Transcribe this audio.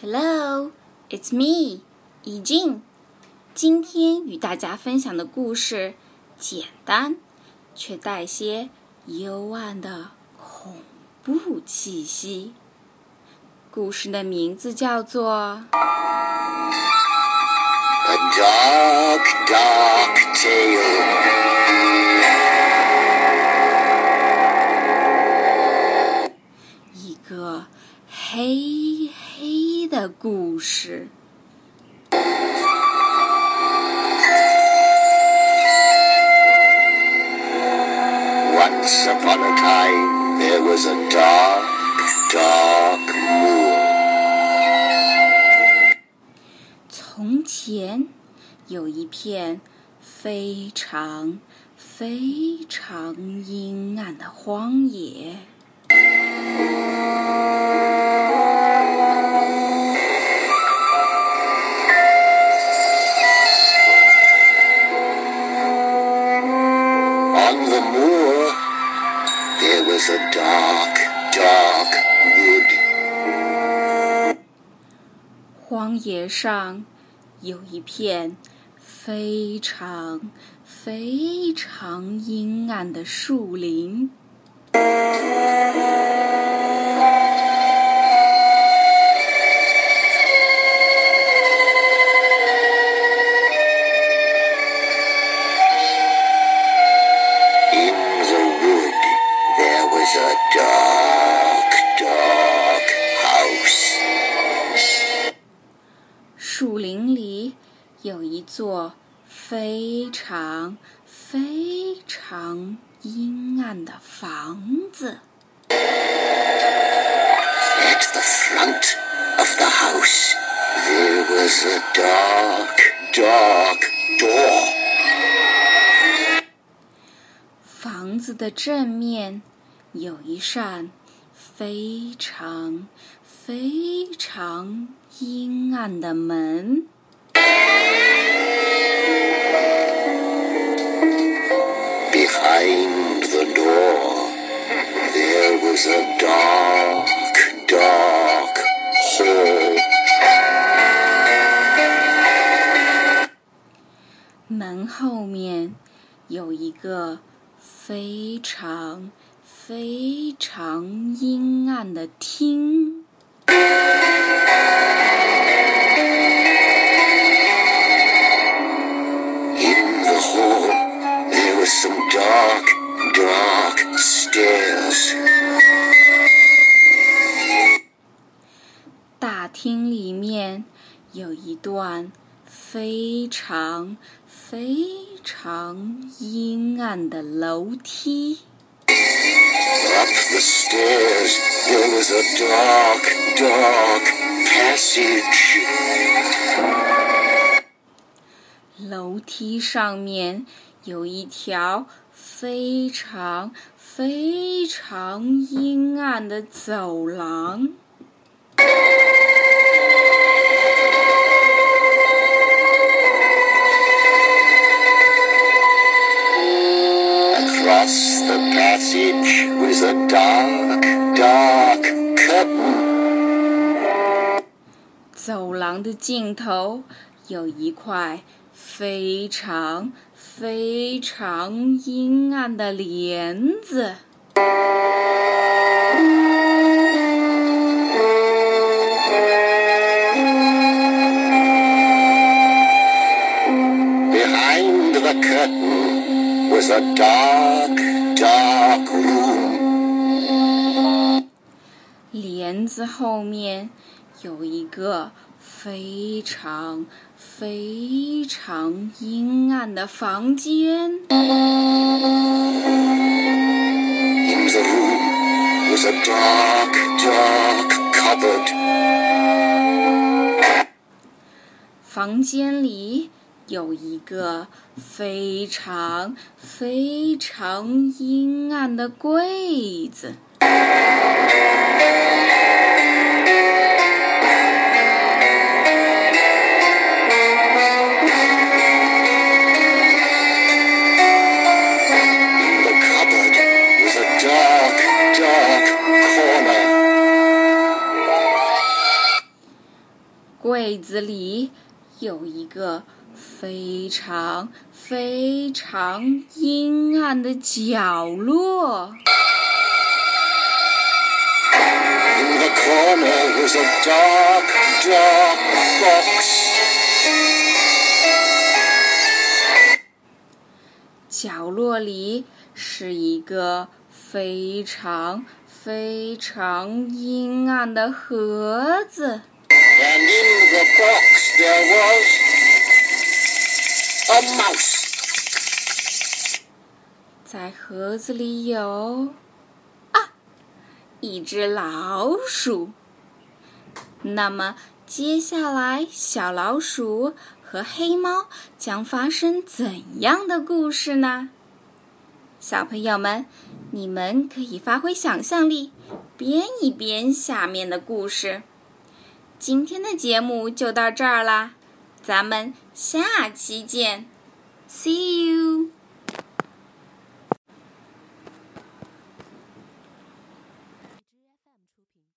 Hello, it's me, 怡静。今天与大家分享的故事简单，却带些幽暗的恐怖气息。故事的名字叫做《A dark, dark tale. 的故事》。Once upon a time, there was a dark, dark moor. 从前有一片非常非常阴暗的荒野，荒 dark dark 野上有一片非常非常阴暗的树林。有一座非常非常阴暗的房子。At the front of the house, there was a dark, dark door. 房子的正面有一扇非常非常阴暗的门。门后面有一个非常非常阴暗的厅。大厅里面有一段非常非常阴暗的楼梯。Up the stairs, there was a dark, dark passage. 楼梯上面有一条非常非常阴暗的走廊。Across the passage was a dark, dark curtain. 走廊的尽头有一块非常非常阴暗的帘子。Behind the curtain was a dark, dark room. 帘子后面有一个非常非常阴暗的房间。房间里有一个非常非常阴暗的柜子。子里有一个非常非常阴暗的角落。角落里是一个非常非常阴暗的盒子，And in the box there was a mouse. 在盒子里有啊一只老鼠。那么接下来，小老鼠和黑猫将发生怎样的故事呢？小朋友们，你们可以发挥想象力，编一编下面的故事。今天的节目就到这儿啦，咱们下期见，See you。